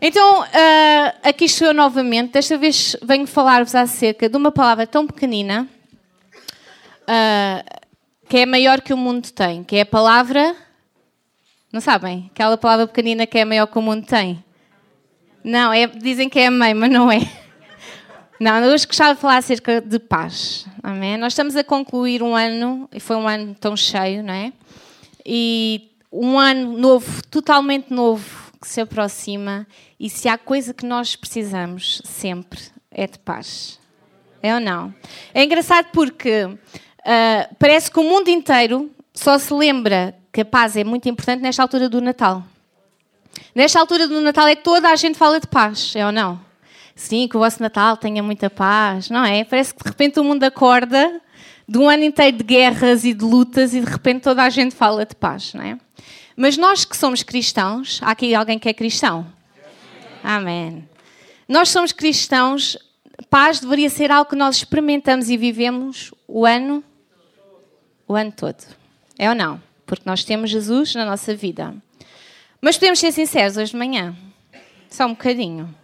Então, uh, aqui estou eu novamente. Desta vez venho falar-vos acerca de uma palavra tão pequenina uh, que é maior que o mundo tem, que é a palavra. Não sabem? Aquela palavra pequenina que é maior que o mundo tem. Não, é, dizem que é a mãe, mas não é. Não, hoje gostava de falar acerca de paz. Amém? Nós estamos a concluir um ano, e foi um ano tão cheio, não é? E um ano novo, totalmente novo, que se aproxima. E se há coisa que nós precisamos sempre, é de paz. É ou não? É engraçado porque uh, parece que o mundo inteiro só se lembra que a paz é muito importante nesta altura do Natal. Nesta altura do Natal é que toda a gente fala de paz, é ou não? sim, que o vosso Natal tenha muita paz, não é? Parece que de repente o mundo acorda de um ano inteiro de guerras e de lutas e de repente toda a gente fala de paz, não é? Mas nós que somos cristãos, há aqui alguém que é cristão? Amém. Nós somos cristãos, paz deveria ser algo que nós experimentamos e vivemos o ano, o ano todo. É ou não? Porque nós temos Jesus na nossa vida. Mas podemos ser sinceros hoje de manhã. Só um bocadinho.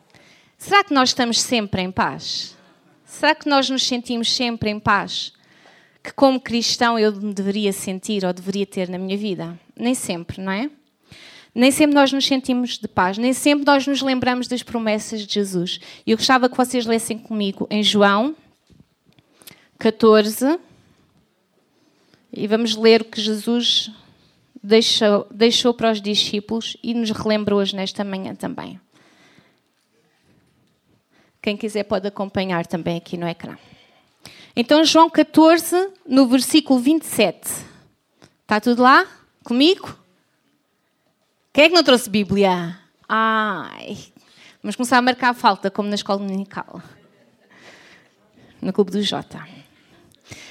Será que nós estamos sempre em paz? Será que nós nos sentimos sempre em paz? Que como cristão eu me deveria sentir ou deveria ter na minha vida? Nem sempre, não é? Nem sempre nós nos sentimos de paz, nem sempre nós nos lembramos das promessas de Jesus. E eu gostava que vocês lessem comigo em João 14 e vamos ler o que Jesus deixou, deixou para os discípulos e nos relembra hoje nesta manhã também. Quem quiser pode acompanhar também aqui no ecrã. Então, João 14, no versículo 27. Está tudo lá? Comigo? Quem é que não trouxe Bíblia? Ai, vamos começar a marcar a falta, como na escola dominical. No Clube do Jota.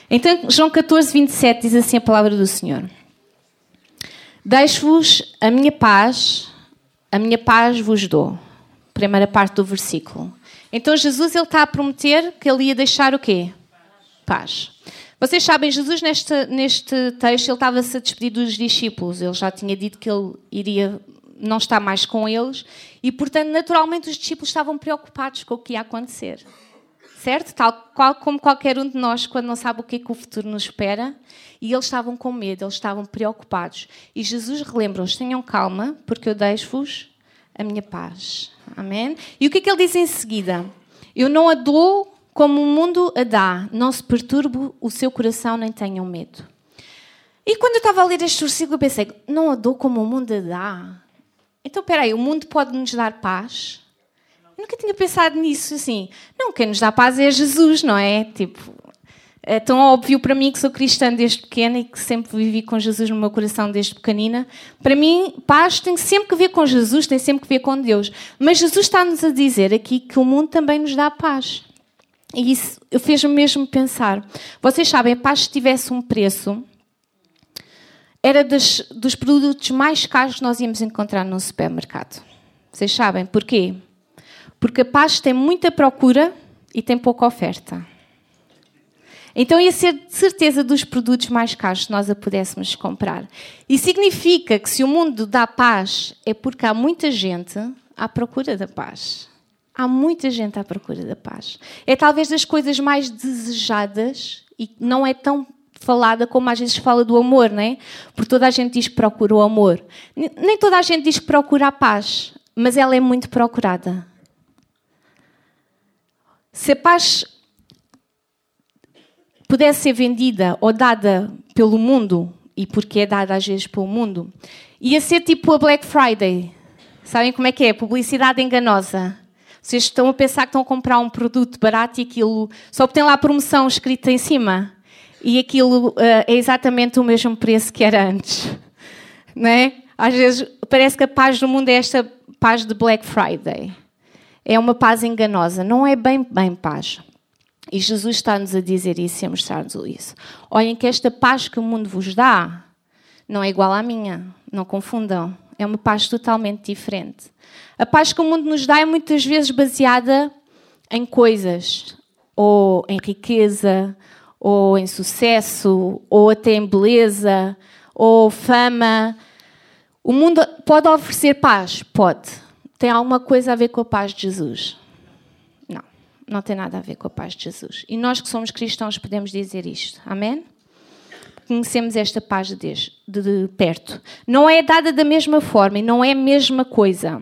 Então, João 14, 27 diz assim a palavra do Senhor: Deixo-vos a minha paz, a minha paz vos dou. Primeira parte do versículo. Então Jesus ele está a prometer que ele ia deixar o quê? Paz. Vocês sabem, Jesus neste, neste texto ele estava-se a despedir dos discípulos. Ele já tinha dito que ele iria não estar mais com eles e, portanto, naturalmente os discípulos estavam preocupados com o que ia acontecer. Certo? Tal qual como qualquer um de nós quando não sabe o que é que o futuro nos espera. E eles estavam com medo, eles estavam preocupados. E Jesus relembra-os: tenham calma, porque eu deixo-vos a minha paz. Amém? E o que é que ele diz em seguida? Eu não a dou como o mundo a dá, não se perturbe o seu coração, nem tenham medo. E quando eu estava a ler este versículo, eu pensei, não a dou como o mundo a dá. Então, espera aí, o mundo pode nos dar paz? Eu nunca tinha pensado nisso, assim. Não, quem nos dá paz é Jesus, não é? Tipo, é tão óbvio para mim que sou cristã desde pequena e que sempre vivi com Jesus no meu coração desde pequenina. Para mim, paz tem sempre que ver com Jesus, tem sempre que ver com Deus. Mas Jesus está-nos a dizer aqui que o mundo também nos dá paz. E isso fez-me mesmo pensar. Vocês sabem, a paz se tivesse um preço, era das, dos produtos mais caros que nós íamos encontrar num supermercado. Vocês sabem porquê? Porque a paz tem muita procura e tem pouca oferta. Então ia ser de certeza dos produtos mais caros se nós a pudéssemos comprar. E significa que se o mundo dá paz é porque há muita gente à procura da paz. Há muita gente à procura da paz. É talvez das coisas mais desejadas e não é tão falada como às vezes fala do amor, não é? Porque toda a gente diz que procura o amor. Nem toda a gente diz que procura a paz, mas ela é muito procurada. Se a paz pudesse ser vendida ou dada pelo mundo, e porque é dada às vezes pelo mundo, ia ser tipo a Black Friday. Sabem como é que é? Publicidade enganosa. Vocês estão a pensar que estão a comprar um produto barato e aquilo só tem lá a promoção escrita em cima. E aquilo uh, é exatamente o mesmo preço que era antes. Não é? Às vezes parece que a paz do mundo é esta paz de Black Friday. É uma paz enganosa. Não é bem, bem paz. E Jesus está-nos a dizer isso e a mostrar-nos isso. Olhem que esta paz que o mundo vos dá não é igual à minha. Não confundam. É uma paz totalmente diferente. A paz que o mundo nos dá é muitas vezes baseada em coisas, ou em riqueza, ou em sucesso, ou até em beleza, ou fama. O mundo pode oferecer paz? Pode. tem alguma coisa a ver com a paz de Jesus? Não, não tem nada a ver com a paz de Jesus. E nós que somos cristãos podemos dizer isto. Amém? Conhecemos esta paz de Deus de, perto. Não é dada da mesma forma e não é a mesma coisa.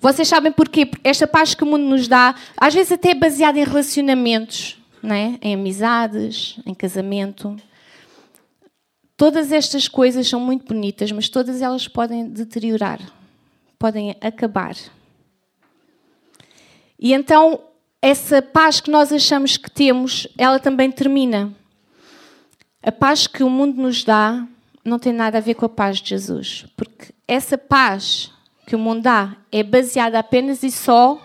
Vocês sabem porquê? Esta paz que o mundo nos dá, às vezes até é baseada em relacionamentos, não é? em amizades, em casamento. Todas estas coisas são muito bonitas, mas todas elas podem deteriorar, podem acabar. E então, essa paz que nós achamos que temos, ela também termina. A paz que o mundo nos dá não tem nada a ver com a paz de Jesus, porque essa paz que o mundo dá é baseada apenas e só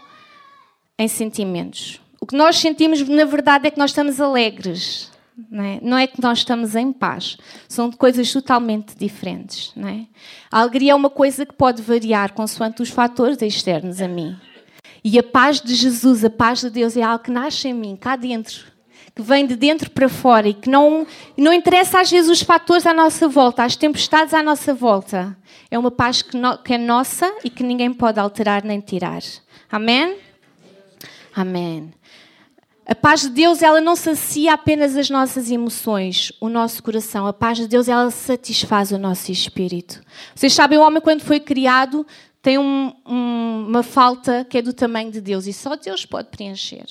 em sentimentos. O que nós sentimos, na verdade, é que nós estamos alegres. Não é? não é que nós estamos em paz. São coisas totalmente diferentes. Não é? A alegria é uma coisa que pode variar consoante os fatores externos a mim. E a paz de Jesus, a paz de Deus, é algo que nasce em mim, cá dentro, que vem de dentro para fora e que não, não interessa às vezes os fatores à nossa volta, as tempestades à nossa volta. É uma paz que, no, que é nossa e que ninguém pode alterar nem tirar. Amém? Amém. A paz de Deus, ela não sacia apenas as nossas emoções, o nosso coração. A paz de Deus, ela satisfaz o nosso espírito. Vocês sabem, o homem, quando foi criado, tem um, um, uma falta que é do tamanho de Deus e só Deus pode preencher.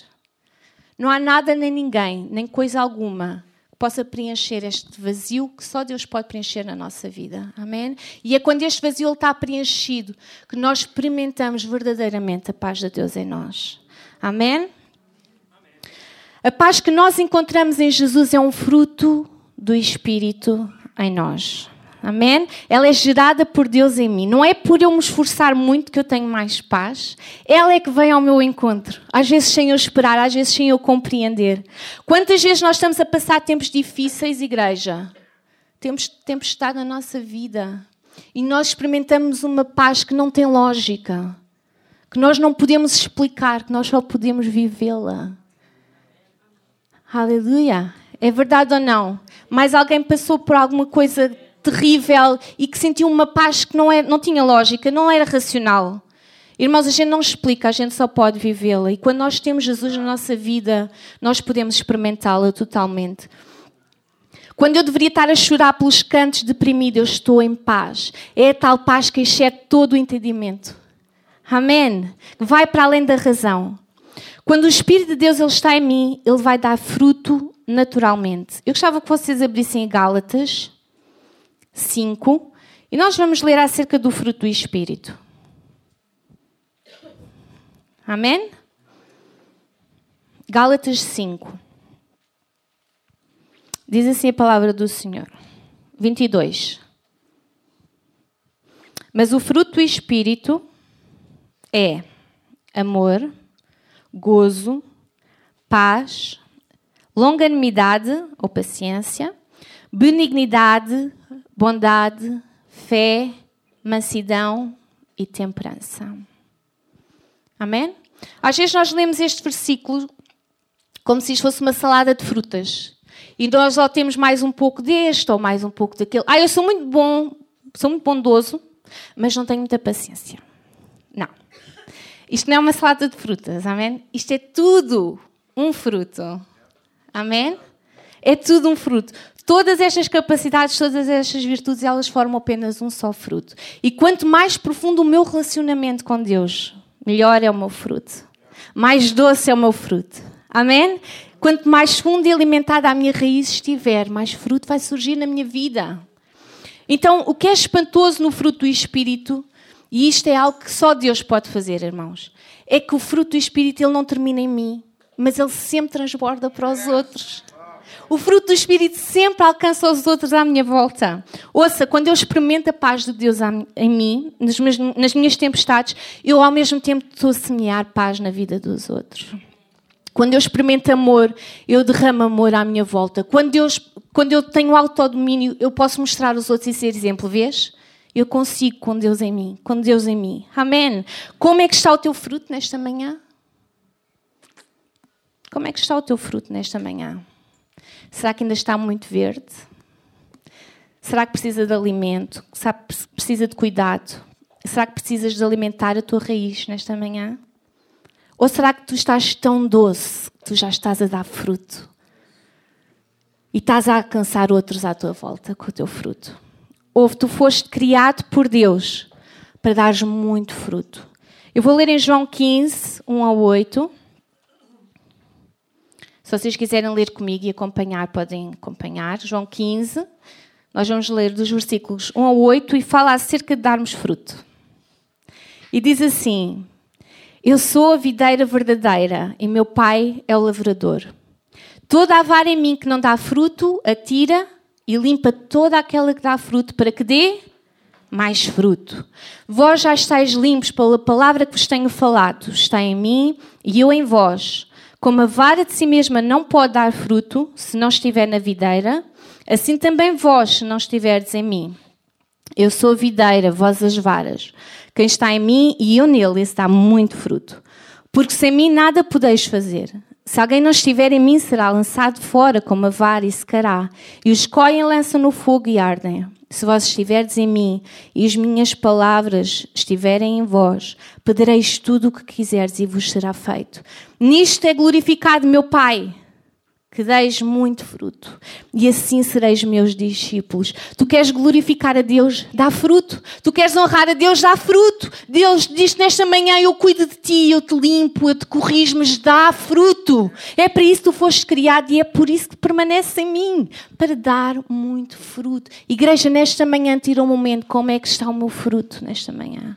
Não há nada nem ninguém, nem coisa alguma que possa preencher este vazio que só Deus pode preencher na nossa vida. Amém? E é quando este vazio está preenchido que nós experimentamos verdadeiramente a paz de Deus em nós. Amém? A paz que nós encontramos em Jesus é um fruto do Espírito em nós. Amém? Ela é gerada por Deus em mim. Não é por eu me esforçar muito que eu tenho mais paz. Ela é que vem ao meu encontro. Às vezes sem eu esperar, às vezes sem eu compreender. Quantas vezes nós estamos a passar tempos difíceis, igreja? Temos tempestade na nossa vida. E nós experimentamos uma paz que não tem lógica. Que nós não podemos explicar, que nós só podemos vivê-la. Aleluia. É verdade ou não? Mas alguém passou por alguma coisa terrível e que sentiu uma paz que não, é, não tinha lógica, não era racional. Irmãos, a gente não explica, a gente só pode vivê-la. E quando nós temos Jesus na nossa vida, nós podemos experimentá-la totalmente. Quando eu deveria estar a chorar pelos cantos deprimido, eu estou em paz. É a tal paz que excede todo o entendimento. Amém. Vai para além da razão. Quando o Espírito de Deus ele está em mim, ele vai dar fruto naturalmente. Eu gostava que vocês abrissem Gálatas 5 e nós vamos ler acerca do fruto do Espírito. Amém? Gálatas 5. Diz assim a palavra do Senhor. 22. Mas o fruto do Espírito é amor gozo, paz, longanimidade ou paciência, benignidade, bondade, fé, mansidão e temperança. Amém? Às vezes nós lemos este versículo como se isto fosse uma salada de frutas. E nós só temos mais um pouco deste ou mais um pouco daquele. Ah, eu sou muito bom, sou muito bondoso, mas não tenho muita paciência. Não. Isto não é uma salada de frutas, amém? Isto é tudo um fruto. Amém? É tudo um fruto. Todas estas capacidades, todas estas virtudes, elas formam apenas um só fruto. E quanto mais profundo o meu relacionamento com Deus, melhor é o meu fruto. Mais doce é o meu fruto. Amém? Quanto mais fundo e alimentada a minha raiz estiver, mais fruto vai surgir na minha vida. Então, o que é espantoso no fruto do Espírito e isto é algo que só Deus pode fazer, irmãos. É que o fruto do Espírito ele não termina em mim, mas ele sempre transborda para os outros. O fruto do Espírito sempre alcança os outros à minha volta. Ouça, quando eu experimento a paz de Deus em mim, nas minhas, tempestades, eu ao mesmo tempo estou a semear paz na vida dos outros. Quando eu experimento amor, eu derramo amor à minha volta. Quando eu, quando eu tenho autodomínio, eu posso mostrar aos outros e ser exemplo. Vês? Eu consigo com Deus em mim, com Deus em mim. Amém. Como é que está o teu fruto nesta manhã? Como é que está o teu fruto nesta manhã? Será que ainda está muito verde? Será que precisa de alimento? Será que precisa de cuidado? Será que precisas de alimentar a tua raiz nesta manhã? Ou será que tu estás tão doce que tu já estás a dar fruto? E estás a alcançar outros à tua volta com o teu fruto? Ou tu foste criado por Deus para dares muito fruto? Eu vou ler em João 15, 1 a 8. Vocês quiserem ler comigo e acompanhar, podem acompanhar. João 15, nós vamos ler dos versículos 1 a 8 e fala acerca de darmos fruto. E diz assim: Eu sou a videira verdadeira e meu pai é o lavrador. Toda a vara em mim que não dá fruto, atira e limpa toda aquela que dá fruto para que dê mais fruto. Vós já estáis limpos pela palavra que vos tenho falado. Está em mim e eu em vós. Como a vara de si mesma não pode dar fruto se não estiver na videira, assim também vós, se não estiverdes em mim. Eu sou a videira, vós as varas. Quem está em mim e eu nele, esse dá muito fruto. Porque sem mim nada podeis fazer. Se alguém não estiver em mim, será lançado fora como a vara e secará. E os coiem lançam no fogo e ardem. Se vós estiverdes em mim e as minhas palavras estiverem em vós, pedireis tudo o que quiserdes e vos será feito. Nisto é glorificado meu Pai que deis muito fruto, e assim sereis meus discípulos. Tu queres glorificar a Deus? Dá fruto. Tu queres honrar a Deus? Dá fruto. Deus diz nesta manhã: Eu cuido de ti, eu te limpo, eu te corrijo, mas dá fruto. É para isso que tu foste criado e é por isso que permaneces em mim para dar muito fruto. Igreja, nesta manhã, tira um momento: como é que está o meu fruto nesta manhã?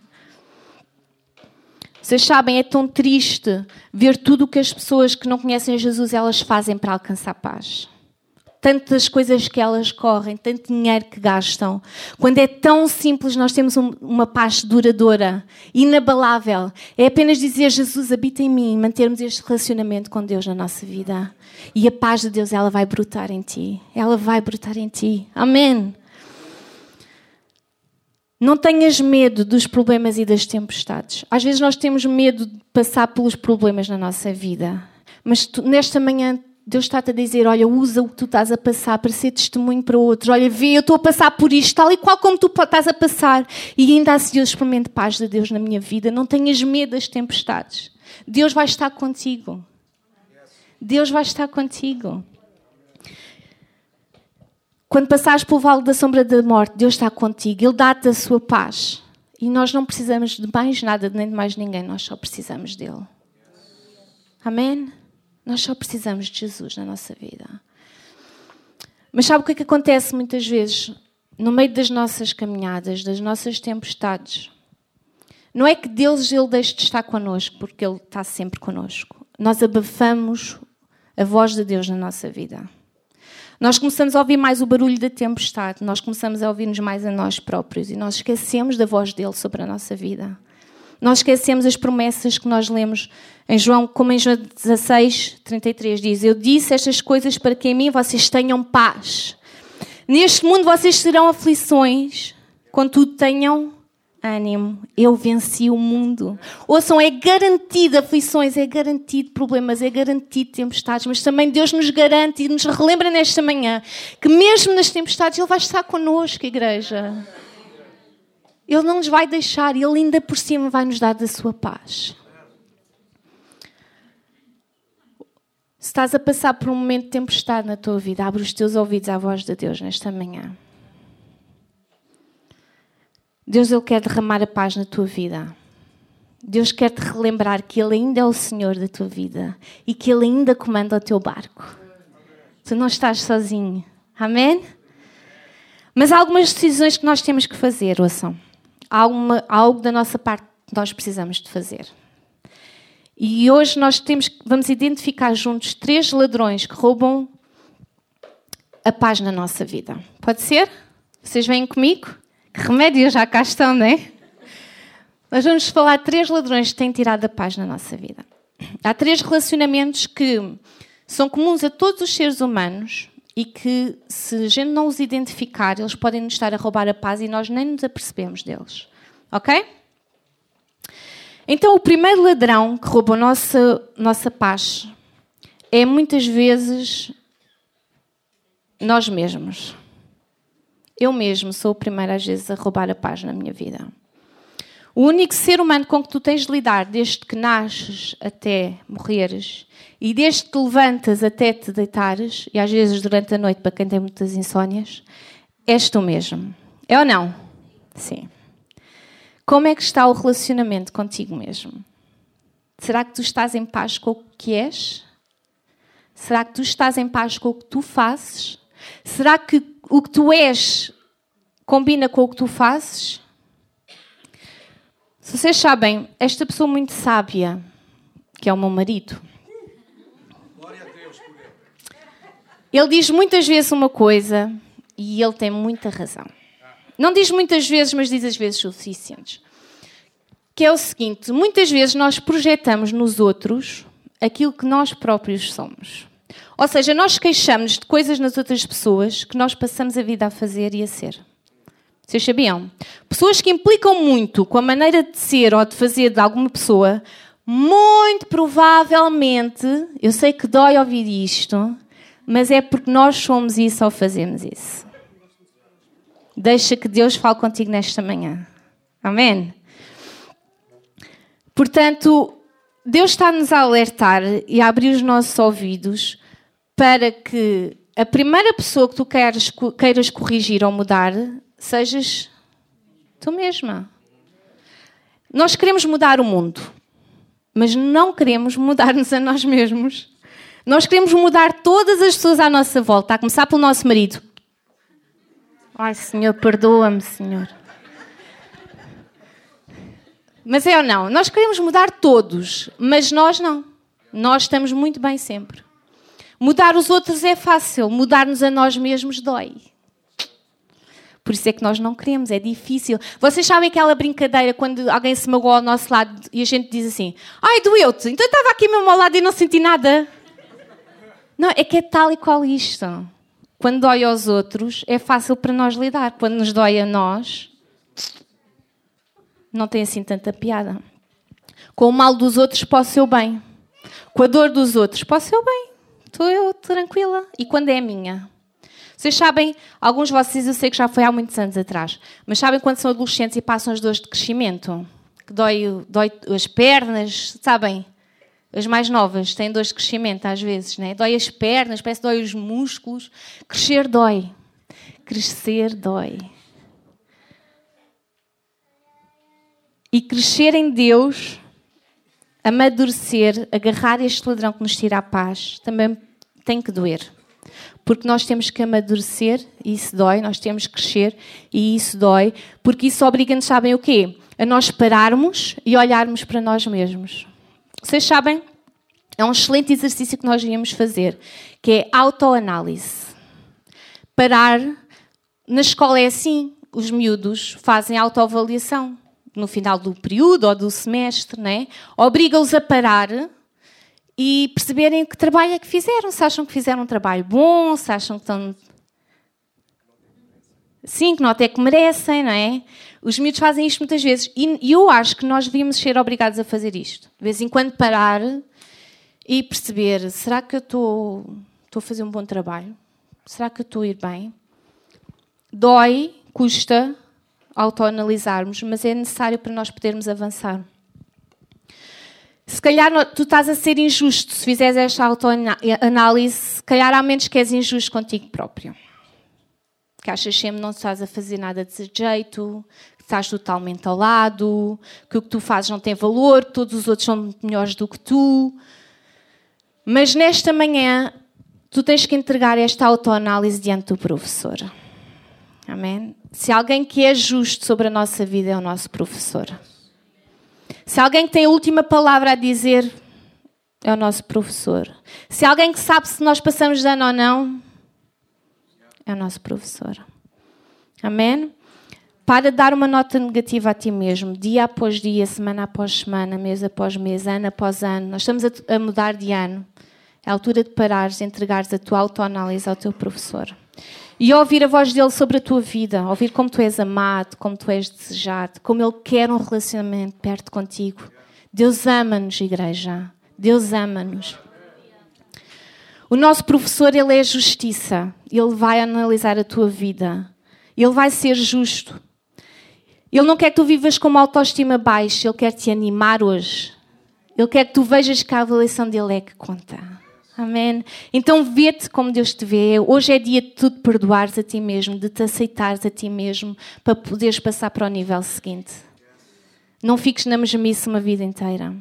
Vocês sabem, é tão triste ver tudo o que as pessoas que não conhecem Jesus elas fazem para alcançar paz. Tantas coisas que elas correm, tanto dinheiro que gastam. Quando é tão simples, nós temos uma paz duradoura, inabalável. É apenas dizer: Jesus habita em mim, mantermos este relacionamento com Deus na nossa vida. E a paz de Deus, ela vai brotar em ti. Ela vai brotar em ti. Amém. Não tenhas medo dos problemas e das tempestades. Às vezes nós temos medo de passar pelos problemas na nossa vida. Mas tu, nesta manhã Deus está-te a dizer: olha, usa o que tu estás a passar para ser testemunho para outros. Olha, vê, eu estou a passar por isto, tal e qual como tu estás a passar. E ainda assim eu experimento paz de Deus na minha vida. Não tenhas medo das tempestades. Deus vai estar contigo. Deus vai estar contigo. Quando passares pelo vale da sombra da morte, Deus está contigo, Ele dá-te a sua paz. E nós não precisamos de mais nada, nem de mais ninguém, nós só precisamos dele. Amém? Nós só precisamos de Jesus na nossa vida. Mas sabe o que é que acontece muitas vezes? No meio das nossas caminhadas, das nossas tempestades. Não é que Deus ele deixe de estar connosco, porque Ele está sempre connosco. Nós abafamos a voz de Deus na nossa vida. Nós começamos a ouvir mais o barulho da tempestade, nós começamos a ouvir-nos mais a nós próprios e nós esquecemos da voz dele sobre a nossa vida. Nós esquecemos as promessas que nós lemos em João, como em João 16, 33 diz: Eu disse estas coisas para que em mim vocês tenham paz. Neste mundo vocês terão aflições, contudo tenham ânimo, eu venci o mundo. Ouçam, é garantido aflições, é garantido problemas, é garantido tempestades, mas também Deus nos garante e nos relembra nesta manhã que mesmo nas tempestades Ele vai estar connosco, igreja. Ele não nos vai deixar e Ele ainda por cima vai nos dar da sua paz. Se estás a passar por um momento de tempestade na tua vida, abre os teus ouvidos à voz de Deus nesta manhã. Deus ele quer derramar a paz na tua vida. Deus quer te relembrar que Ele ainda é o Senhor da tua vida e que Ele ainda comanda o teu barco. Tu não estás sozinho. Amém? Mas há algumas decisões que nós temos que fazer, ouçam. Há algo da nossa parte que nós precisamos de fazer. E hoje nós temos, vamos identificar juntos três ladrões que roubam a paz na nossa vida. Pode ser? Vocês vêm comigo? Remédios já cá estão, não é? Nós vamos falar de três ladrões que têm tirado a paz na nossa vida. Há três relacionamentos que são comuns a todos os seres humanos e que, se a gente não os identificar, eles podem nos estar a roubar a paz e nós nem nos apercebemos deles. Ok? Então, o primeiro ladrão que rouba a nossa, nossa paz é muitas vezes nós mesmos. Eu mesmo sou a primeira às vezes a roubar a paz na minha vida. O único ser humano com que tu tens de lidar desde que nasces até morreres e desde que te levantas até te deitares, e às vezes durante a noite, para quem tem muitas insónias, és tu mesmo. É ou não? Sim. Como é que está o relacionamento contigo mesmo? Será que tu estás em paz com o que és? Será que tu estás em paz com o que tu fazes? Será que o que tu és combina com o que tu fazes? Se vocês sabem, esta pessoa muito sábia, que é o meu marido, ele diz muitas vezes uma coisa e ele tem muita razão. Não diz muitas vezes, mas diz às vezes suficientes. Que é o seguinte: muitas vezes nós projetamos nos outros aquilo que nós próprios somos. Ou seja, nós queixamos de coisas nas outras pessoas que nós passamos a vida a fazer e a ser. Vocês sabiam? Pessoas que implicam muito com a maneira de ser ou de fazer de alguma pessoa, muito provavelmente, eu sei que dói ouvir isto, mas é porque nós somos isso ou fazemos isso. Deixa que Deus fale contigo nesta manhã. Amém? Portanto, Deus está-nos a alertar e a abrir os nossos ouvidos para que a primeira pessoa que tu queres, queiras corrigir ou mudar sejas tu mesma. Nós queremos mudar o mundo, mas não queremos mudar-nos a nós mesmos. Nós queremos mudar todas as pessoas à nossa volta, a começar pelo nosso marido. Ai, Senhor, perdoa-me, Senhor. Mas é ou não? Nós queremos mudar todos, mas nós não. Nós estamos muito bem sempre. Mudar os outros é fácil, mudar-nos a nós mesmos dói. Por isso é que nós não queremos, é difícil. Vocês sabem aquela brincadeira quando alguém se magoou ao nosso lado e a gente diz assim: Ai, doeu-te, então eu estava aqui mesmo ao lado e não senti nada. Não, é que é tal e qual isto. Quando dói aos outros, é fácil para nós lidar. Quando nos dói a nós, não tem assim tanta piada. Com o mal dos outros, posso o bem. Com a dor dos outros, posso o bem. Estou eu tranquila. E quando é a minha? Vocês sabem, alguns de vocês eu sei que já foi há muitos anos atrás, mas sabem quando são adolescentes e passam as dores de crescimento? Que dói, dói as pernas, sabem? As mais novas têm dores de crescimento às vezes, né? Dói as pernas, parece que dói os músculos. Crescer dói. Crescer dói. E crescer em Deus, amadurecer, agarrar este ladrão que nos tira a paz, também tem que doer. Porque nós temos que amadurecer e isso dói, nós temos que crescer e isso dói, porque isso obriga-nos, sabem o quê? A nós pararmos e olharmos para nós mesmos. Vocês sabem? É um excelente exercício que nós devíamos fazer, que é autoanálise. Parar. Na escola é assim, os miúdos fazem autoavaliação no final do período ou do semestre, né? Obriga-os a parar e perceberem que trabalho é que fizeram. Se acham que fizeram um trabalho bom, se acham que estão. Sim, que nota é que merecem, não é? Os miúdos fazem isto muitas vezes. E eu acho que nós devíamos ser obrigados a fazer isto. De vez em quando parar e perceber: será que eu estou, estou a fazer um bom trabalho? Será que eu estou a ir bem? Dói, custa autoanalisarmos, mas é necessário para nós podermos avançar. Se calhar tu estás a ser injusto se fizeres esta autoanálise, se calhar há menos que és injusto contigo próprio. Que achas sempre que não estás a fazer nada de jeito, que estás totalmente ao lado, que o que tu fazes não tem valor, que todos os outros são melhores do que tu. Mas nesta manhã, tu tens que entregar esta autoanálise diante do professor. Amém? Se alguém que é justo sobre a nossa vida é o nosso professor. Se alguém que tem a última palavra a dizer é o nosso professor. Se alguém que sabe se nós passamos de ano ou não, é o nosso professor. Amém? Para dar uma nota negativa a ti mesmo, dia após dia, semana após semana, mês após mês, ano após ano. Nós estamos a, mudar de ano. É a altura de parares, entregares a tua autoanálise ao teu professor. E ouvir a voz dele sobre a tua vida, ouvir como tu és amado, como tu és desejado, como ele quer um relacionamento perto contigo. Deus ama-nos, igreja. Deus ama-nos. O nosso professor, ele é justiça. Ele vai analisar a tua vida. Ele vai ser justo. Ele não quer que tu vivas com uma autoestima baixa, Ele quer te animar hoje. Ele quer que tu vejas que a avaliação dele é que conta. Amém? Então vê-te como Deus te vê. Hoje é dia de tu te perdoares a ti mesmo, de te aceitares a ti mesmo, para poderes passar para o nível seguinte. Não fiques na mesmice uma vida inteira.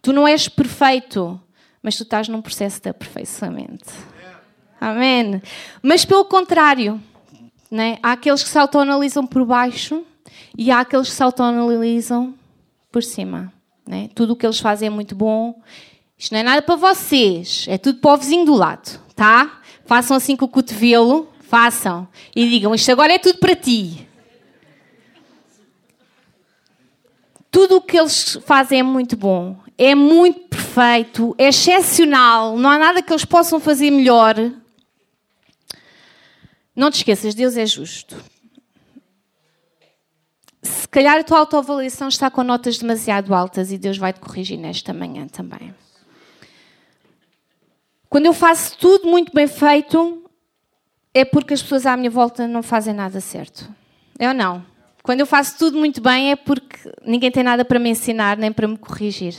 Tu não és perfeito, mas tu estás num processo de aperfeiçoamento. Amém? Mas pelo contrário, né? há aqueles que se autoanalisam por baixo e há aqueles que se autoanalisam por cima. Né? Tudo o que eles fazem é muito bom. Isto não é nada para vocês, é tudo para o vizinho do lado, tá? Façam assim com o cotovelo, façam. E digam, isto agora é tudo para ti. Tudo o que eles fazem é muito bom, é muito perfeito, é excepcional, não há nada que eles possam fazer melhor. Não te esqueças, Deus é justo se calhar a tua autoavaliação está com notas demasiado altas e Deus vai te corrigir nesta manhã também. Quando eu faço tudo muito bem feito, é porque as pessoas à minha volta não fazem nada certo. É ou não? Quando eu faço tudo muito bem, é porque ninguém tem nada para me ensinar nem para me corrigir.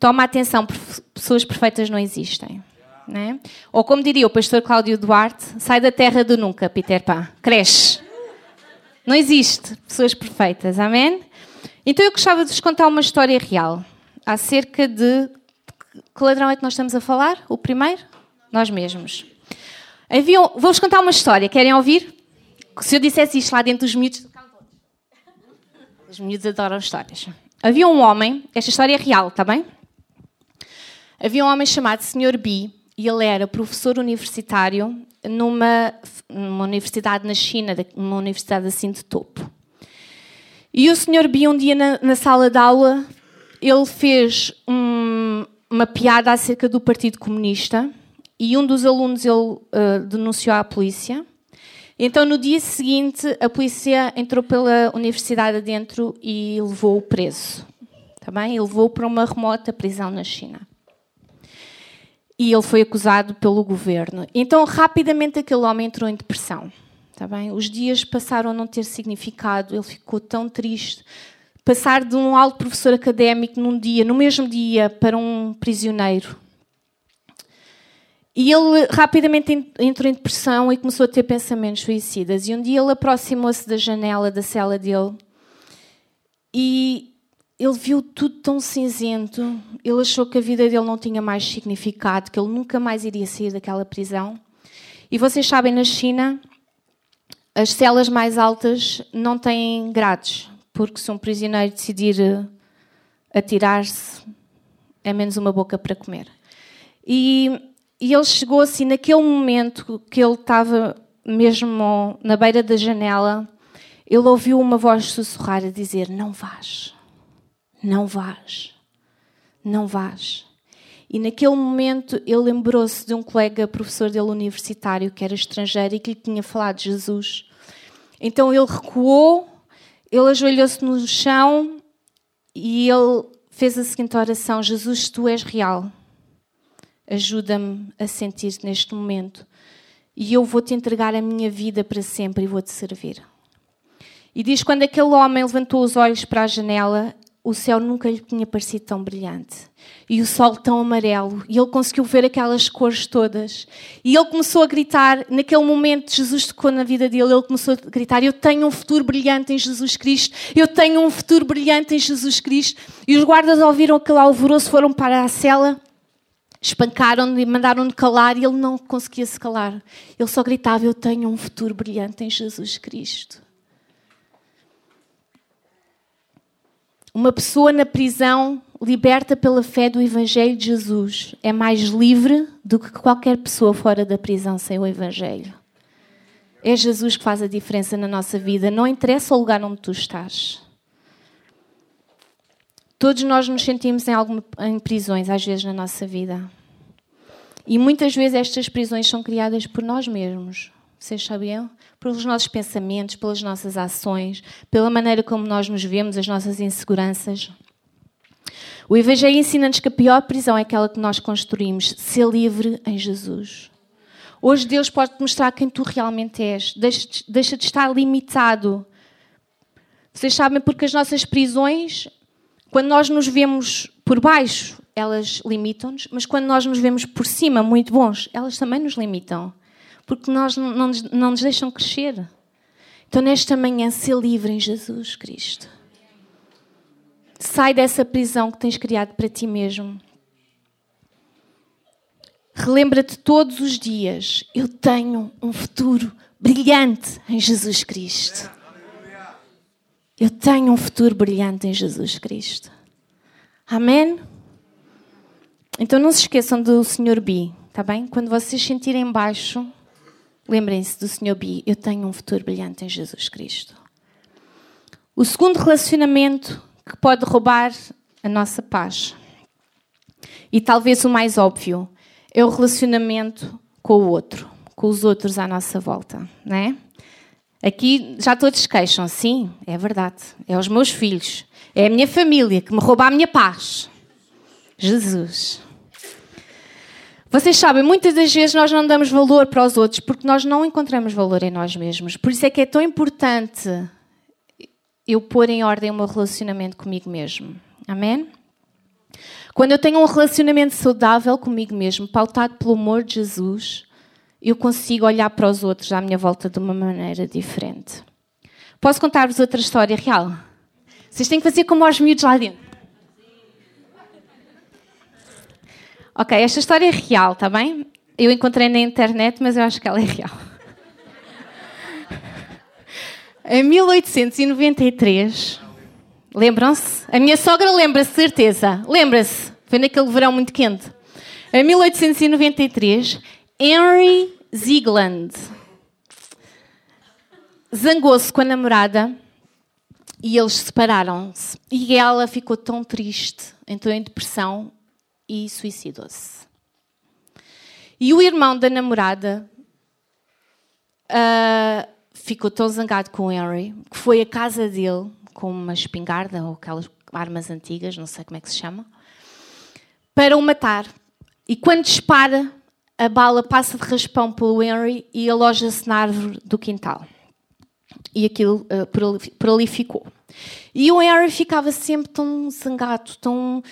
Toma atenção, pessoas perfeitas não existem. Né? Ou como diria o pastor Cláudio Duarte, sai da terra do nunca, Peter Pan. Cresce. Não existe pessoas perfeitas, amém? Então eu gostava de vos contar uma história real acerca de. Que ladrão é que nós estamos a falar? O primeiro? Nós mesmos. Havia... Vou-vos contar uma história, querem ouvir? Se eu dissesse isto lá dentro dos miúdos. Os miúdos adoram histórias. Havia um homem, esta história é real, está bem? Havia um homem chamado Sr. B e ele era professor universitário numa, numa universidade na China, uma universidade assim de topo. E o senhor Bi, um dia na, na sala de aula, ele fez um, uma piada acerca do Partido Comunista e um dos alunos ele uh, denunciou à polícia. Então, no dia seguinte, a polícia entrou pela universidade adentro e levou-o preso. Tá bem? Levou-o para uma remota prisão na China e ele foi acusado pelo governo. Então, rapidamente, aquele homem entrou em depressão. Tá bem? Os dias passaram a não ter significado, ele ficou tão triste. Passar de um alto professor académico num dia, no mesmo dia, para um prisioneiro. E ele rapidamente entrou em depressão e começou a ter pensamentos suicidas. E um dia ele aproximou-se da janela da cela dele e ele viu tudo tão cinzento, ele achou que a vida dele não tinha mais significado, que ele nunca mais iria sair daquela prisão. E vocês sabem, na China, as celas mais altas não têm grades, porque se um prisioneiro decidir eh, atirar-se, é menos uma boca para comer. E, e ele chegou assim, naquele momento que ele estava mesmo na beira da janela, ele ouviu uma voz sussurrar a dizer: Não vás não vás, não vás. E naquele momento ele lembrou-se de um colega professor dele universitário que era estrangeiro e que lhe tinha falado de Jesus. Então ele recuou, ele ajoelhou-se no chão e ele fez a seguinte oração: Jesus, tu és real. Ajuda-me a sentir-te neste momento. E eu vou te entregar a minha vida para sempre e vou te servir. E diz: quando aquele homem levantou os olhos para a janela, o céu nunca lhe tinha parecido tão brilhante. E o sol tão amarelo. E ele conseguiu ver aquelas cores todas. E ele começou a gritar. Naquele momento, Jesus tocou na vida dele. Ele começou a gritar: Eu tenho um futuro brilhante em Jesus Cristo. Eu tenho um futuro brilhante em Jesus Cristo. E os guardas ouviram aquele alvoroço, foram para a cela. Espancaram-no e mandaram-no calar. E ele não conseguia se calar. Ele só gritava: Eu tenho um futuro brilhante em Jesus Cristo. Uma pessoa na prisão, liberta pela fé do Evangelho de Jesus, é mais livre do que qualquer pessoa fora da prisão sem o Evangelho. É Jesus que faz a diferença na nossa vida, não interessa o lugar onde tu estás. Todos nós nos sentimos em, alguma, em prisões, às vezes, na nossa vida. E muitas vezes estas prisões são criadas por nós mesmos. Vocês sabiam? Pelos nossos pensamentos, pelas nossas ações, pela maneira como nós nos vemos, as nossas inseguranças. O Evangelho ensina-nos que a pior prisão é aquela que nós construímos, ser livre em Jesus. Hoje Deus pode te mostrar quem tu realmente és. Deixa de estar limitado Vocês sabem porque as nossas prisões, quando nós nos vemos por baixo, elas limitam-nos, mas quando nós nos vemos por cima, muito bons, elas também nos limitam. Porque nós não, não, não nos deixam crescer. Então, nesta manhã, ser livre em Jesus Cristo. Sai dessa prisão que tens criado para ti mesmo. Relembra-te todos os dias: eu tenho um futuro brilhante em Jesus Cristo. Eu tenho um futuro brilhante em Jesus Cristo. Amém? Então não se esqueçam do Senhor B, tá bem? Quando vocês sentirem baixo, lembrem-se do Senhor B. Eu tenho um futuro brilhante em Jesus Cristo. O segundo relacionamento que pode roubar a nossa paz, e talvez o mais óbvio, é o relacionamento com o outro, com os outros à nossa volta, né? Aqui já todos queixam, sim, é verdade. É os meus filhos, é a minha família que me rouba a minha paz. Jesus. Vocês sabem, muitas das vezes nós não damos valor para os outros porque nós não encontramos valor em nós mesmos. Por isso é que é tão importante eu pôr em ordem o meu relacionamento comigo mesmo. Amém? Quando eu tenho um relacionamento saudável comigo mesmo, pautado pelo amor de Jesus, eu consigo olhar para os outros à minha volta de uma maneira diferente. Posso contar-vos outra história real? Vocês têm que fazer como aos miúdos lá dentro. Ok, esta história é real, está bem? Eu encontrei na internet, mas eu acho que ela é real. Em 1893, Lembram-se? A minha sogra lembra-se, certeza. Lembra-se? Foi naquele verão muito quente. Em 1893, Henry Ziegland zangou-se com a namorada e eles separaram-se. E ela ficou tão triste, entrou em depressão e suicidou-se. E o irmão da namorada uh, ficou tão zangado com o Henry que foi à casa dele com uma espingarda ou aquelas armas antigas, não sei como é que se chama, para o matar. E quando dispara, a bala passa de raspão pelo Henry e aloja-se na árvore do quintal. E aquilo uh, por, ali, por ali ficou. E o Henry ficava sempre tão zangado, tão.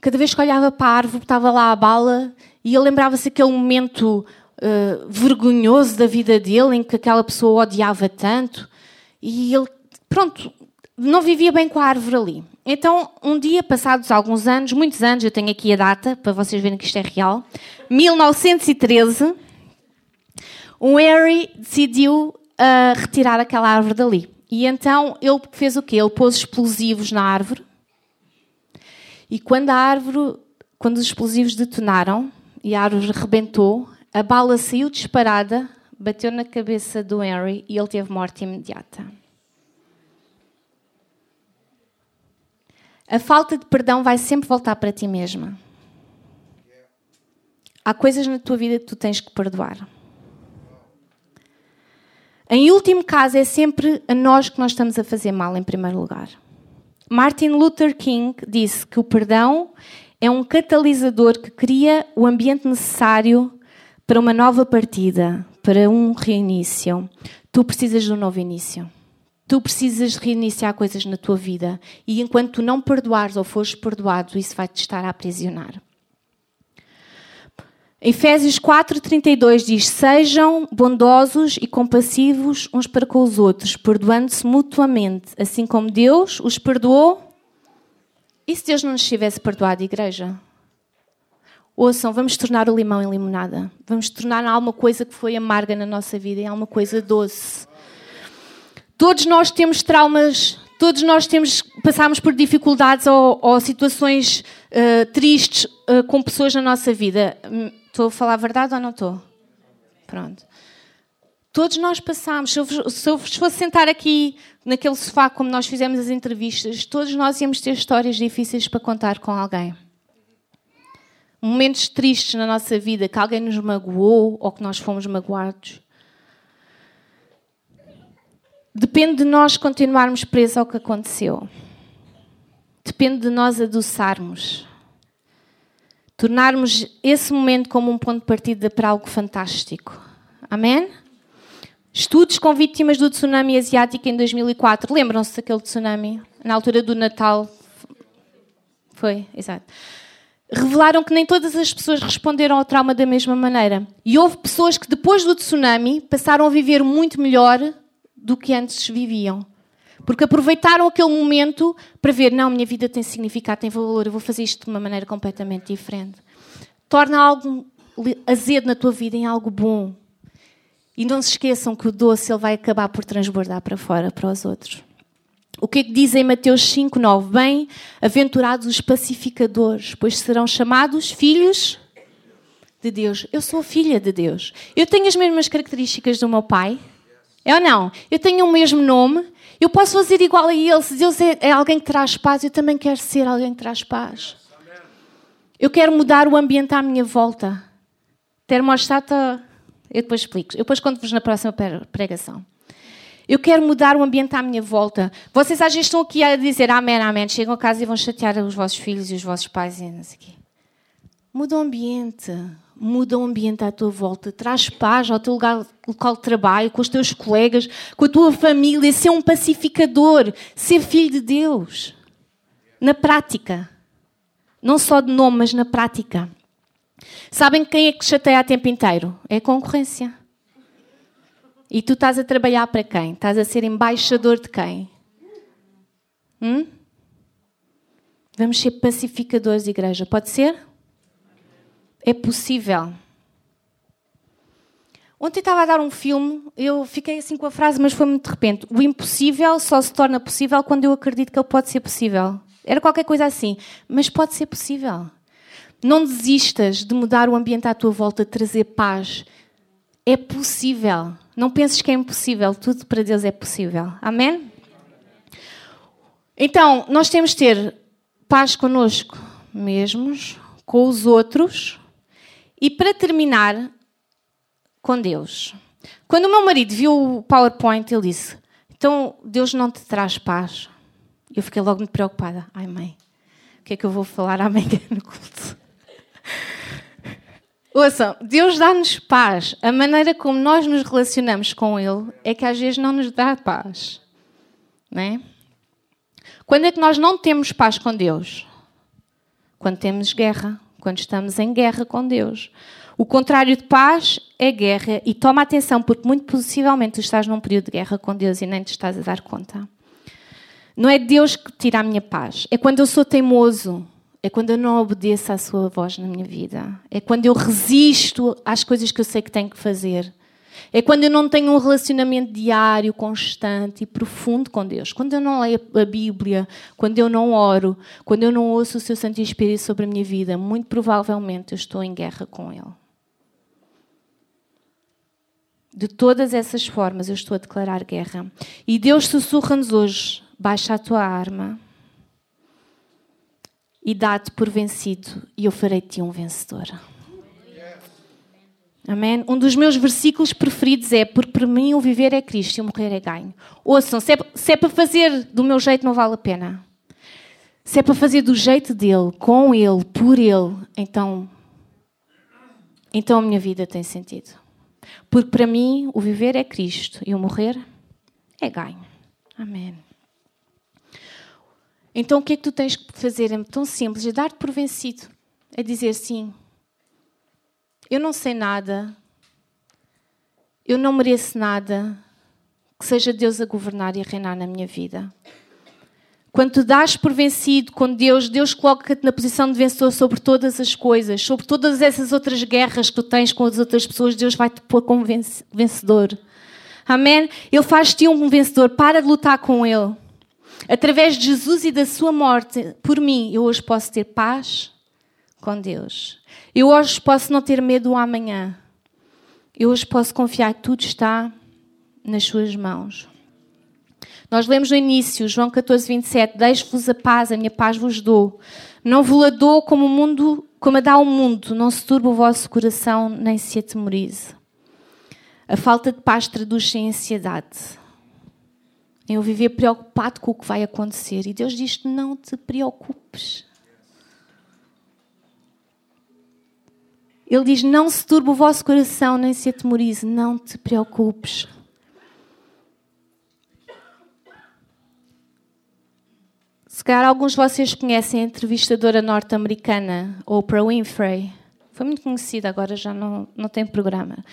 Cada vez que olhava para a árvore, estava lá a bala e ele lembrava-se aquele momento uh, vergonhoso da vida dele em que aquela pessoa o odiava tanto. E ele, pronto, não vivia bem com a árvore ali. Então, um dia, passados alguns anos, muitos anos, eu tenho aqui a data para vocês verem que isto é real, 1913, o Harry decidiu uh, retirar aquela árvore dali. E então ele fez o quê? Ele pôs explosivos na árvore. E quando a árvore, quando os explosivos detonaram e a árvore rebentou, a bala saiu disparada, bateu na cabeça do Henry e ele teve morte imediata. A falta de perdão vai sempre voltar para ti mesma. Há coisas na tua vida que tu tens que perdoar. Em último caso, é sempre a nós que nós estamos a fazer mal, em primeiro lugar. Martin Luther King disse que o perdão é um catalisador que cria o ambiente necessário para uma nova partida, para um reinício. Tu precisas de um novo início. Tu precisas reiniciar coisas na tua vida e enquanto tu não perdoares ou fores perdoado, isso vai te estar a aprisionar. Efésios 4:32 diz: "Sejam bondosos e compassivos uns para com os outros, perdoando-se mutuamente, assim como Deus os perdoou." E se Deus não nos tivesse perdoado, igreja? Ouçam, vamos tornar o limão em limonada. Vamos tornar alguma coisa que foi amarga na nossa vida em alguma coisa doce. Todos nós temos traumas, todos nós temos, passamos por dificuldades ou, ou situações uh, tristes uh, com pessoas na nossa vida. Estou a falar a verdade ou não estou? Pronto. Todos nós passamos. Se eu, eu fosse sentar aqui naquele sofá como nós fizemos as entrevistas, todos nós íamos ter histórias difíceis para contar com alguém. Momentos tristes na nossa vida, que alguém nos magoou ou que nós fomos magoados. Depende de nós continuarmos presos ao que aconteceu. Depende de nós adoçarmos. Tornarmos esse momento como um ponto de partida para algo fantástico. Amém? Estudos com vítimas do tsunami asiático em 2004. Lembram-se daquele tsunami? Na altura do Natal. Foi, exato. Revelaram que nem todas as pessoas responderam ao trauma da mesma maneira. E houve pessoas que, depois do tsunami, passaram a viver muito melhor do que antes viviam. Porque aproveitaram aquele momento para ver: não, minha vida tem significado, tem valor, eu vou fazer isto de uma maneira completamente diferente. Torna algo azedo na tua vida em algo bom. E não se esqueçam que o doce ele vai acabar por transbordar para fora, para os outros. O que é que diz em Mateus 5,9? Bem, aventurados os pacificadores, pois serão chamados filhos de Deus. Eu sou filha de Deus. Eu tenho as mesmas características do meu pai. É ou não? Eu tenho o mesmo nome. Eu posso fazer igual a ele. Se Deus é, é alguém que traz paz, eu também quero ser alguém que traz paz. Eu quero mudar o ambiente à minha volta. Termostato, eu depois explico. Eu depois conto-vos na próxima pregação. Eu quero mudar o ambiente à minha volta. Vocês às vezes estão aqui a dizer amém, amém. Chegam a casa e vão chatear os vossos filhos e os vossos pais e não sei o quê. Muda o ambiente. Muda o ambiente à tua volta. Traz paz ao teu lugar, local de trabalho, com os teus colegas, com a tua família. Ser um pacificador. Ser filho de Deus. Na prática. Não só de nome, mas na prática. Sabem quem é que chateia a tempo inteiro? É a concorrência. E tu estás a trabalhar para quem? Estás a ser embaixador de quem? Hum? Vamos ser pacificadores, igreja. Pode ser? É possível. Ontem estava a dar um filme, eu fiquei assim com a frase, mas foi muito de repente. O impossível só se torna possível quando eu acredito que ele pode ser possível. Era qualquer coisa assim, mas pode ser possível. Não desistas de mudar o ambiente à tua volta, trazer paz. É possível. Não penses que é impossível, tudo para Deus é possível. Amém? Então, nós temos de ter paz connosco mesmos, com os outros e, para terminar, com Deus. Quando o meu marido viu o PowerPoint, ele disse: Então, Deus não te traz paz. Eu fiquei logo muito preocupada. Ai, mãe, o que é que eu vou falar amanhã no culto? Ouçam, Deus dá-nos paz. A maneira como nós nos relacionamos com Ele é que às vezes não nos dá paz. Não é? Quando é que nós não temos paz com Deus? Quando temos guerra, quando estamos em guerra com Deus. O contrário de paz é guerra. E toma atenção, porque muito possivelmente tu estás num período de guerra com Deus e nem te estás a dar conta. Não é Deus que tira a minha paz. É quando eu sou teimoso é quando eu não obedeço à sua voz na minha vida. É quando eu resisto às coisas que eu sei que tenho que fazer. É quando eu não tenho um relacionamento diário, constante e profundo com Deus. Quando eu não leio a Bíblia, quando eu não oro, quando eu não ouço o seu Santo Espírito sobre a minha vida, muito provavelmente eu estou em guerra com Ele. De todas essas formas eu estou a declarar guerra. E Deus sussurra-nos hoje: baixa a tua arma e dá-te por vencido, e eu farei-te um vencedor. Amém? Um dos meus versículos preferidos é: Porque para mim o viver é Cristo e o morrer é ganho. Ouçam, se é, se é para fazer do meu jeito, não vale a pena. Se é para fazer do jeito dele, com ele, por ele, então, então a minha vida tem sentido. Porque para mim o viver é Cristo e o morrer é ganho. Amém. Então o que é que tu tens que fazer? É tão simples, é dar-te por vencido. É dizer sim. Eu não sei nada. Eu não mereço nada. Que seja Deus a governar e a reinar na minha vida. Quando tu dás por vencido com Deus, Deus coloca-te na posição de vencedor sobre todas as coisas, sobre todas essas outras guerras que tu tens com as outras pessoas, Deus vai te pôr como vencedor. Amém? Ele faz-te um vencedor. Para de lutar com Ele. Através de Jesus e da sua morte, por mim, eu hoje posso ter paz com Deus. Eu hoje posso não ter medo do amanhã. Eu hoje posso confiar que tudo está nas suas mãos. Nós lemos no início, João 14, 27, Deixo-vos a paz, a minha paz vos dou. Não vos la dou como o mundo, como a dá o mundo. Não se turbe o vosso coração, nem se atemorize. A falta de paz traduz-se em ansiedade em eu viver preocupado com o que vai acontecer. E Deus diz: não te preocupes. Ele diz: Não se turbe o vosso coração, nem se atemorize, não te preocupes. Se calhar alguns de vocês conhecem a entrevistadora norte-americana Oprah Winfrey. Foi muito conhecida, agora já não, não tem programa.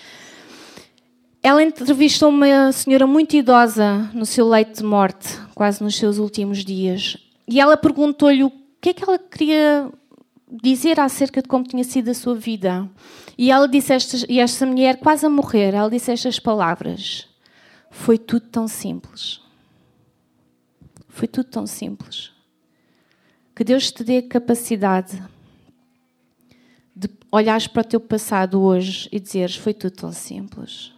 Ela entrevistou uma senhora muito idosa no seu leito de morte, quase nos seus últimos dias. E ela perguntou-lhe o que é que ela queria dizer acerca de como tinha sido a sua vida. E ela disse estas, e esta mulher quase a morrer, ela disse estas palavras: Foi tudo tão simples. Foi tudo tão simples. Que Deus te dê capacidade de olhares para o teu passado hoje e dizeres: Foi tudo tão simples.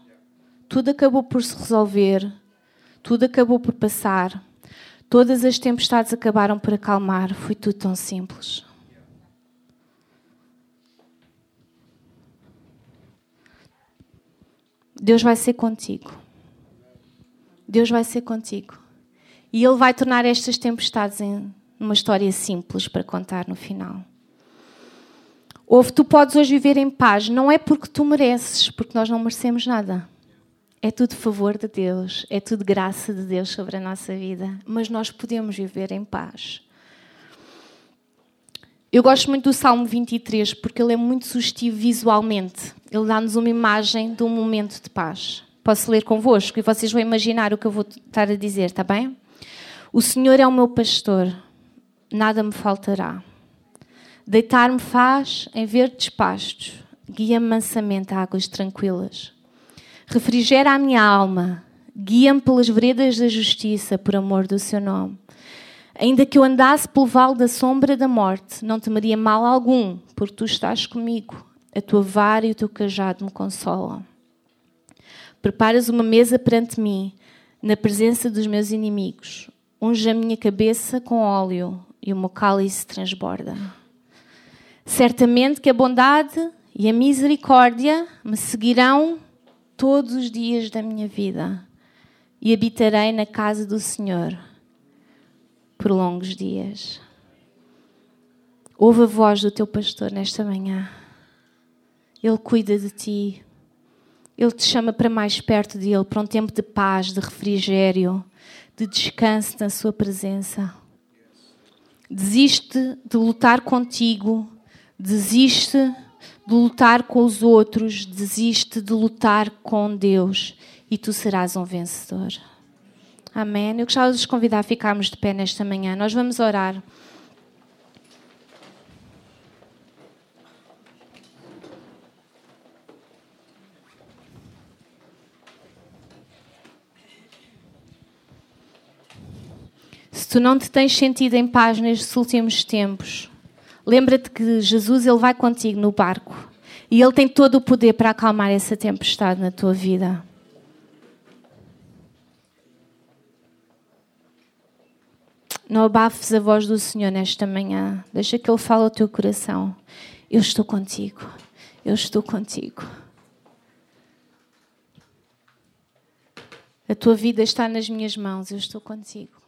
Tudo acabou por se resolver, tudo acabou por passar, todas as tempestades acabaram por acalmar, foi tudo tão simples. Deus vai ser contigo. Deus vai ser contigo. E Ele vai tornar estas tempestades em uma história simples para contar no final. Ouve, tu podes hoje viver em paz, não é porque tu mereces, porque nós não merecemos nada. É tudo favor de Deus, é tudo graça de Deus sobre a nossa vida, mas nós podemos viver em paz. Eu gosto muito do Salmo 23 porque ele é muito sugestivo visualmente. Ele dá-nos uma imagem de um momento de paz. Posso ler convosco e vocês vão imaginar o que eu vou estar a dizer, está bem? O Senhor é o meu pastor, nada me faltará. Deitar-me faz em verdes pastos, guia-me mansamente a águas tranquilas refrigera a minha alma, guia-me pelas veredas da justiça, por amor do seu nome. Ainda que eu andasse pelo vale da sombra da morte, não temeria mal algum, porque tu estás comigo. A tua vara e o teu cajado me consolam. Preparas uma mesa perante mim, na presença dos meus inimigos. Unge a minha cabeça com óleo e o meu cálice transborda. Certamente que a bondade e a misericórdia me seguirão todos os dias da minha vida e habitarei na casa do Senhor por longos dias. Ouve a voz do teu pastor nesta manhã. Ele cuida de ti. Ele te chama para mais perto dele, para um tempo de paz, de refrigério, de descanso na sua presença. Desiste de lutar contigo, desiste de lutar com os outros, desiste de lutar com Deus e tu serás um vencedor. Amém. Eu gostava de vos convidar a ficarmos de pé nesta manhã. Nós vamos orar. Se tu não te tens sentido em paz nestes últimos tempos, Lembra-te que Jesus ele vai contigo no barco e ele tem todo o poder para acalmar essa tempestade na tua vida. Não abafes a voz do Senhor nesta manhã. Deixa que Ele fale ao teu coração. Eu estou contigo. Eu estou contigo. A tua vida está nas minhas mãos. Eu estou contigo.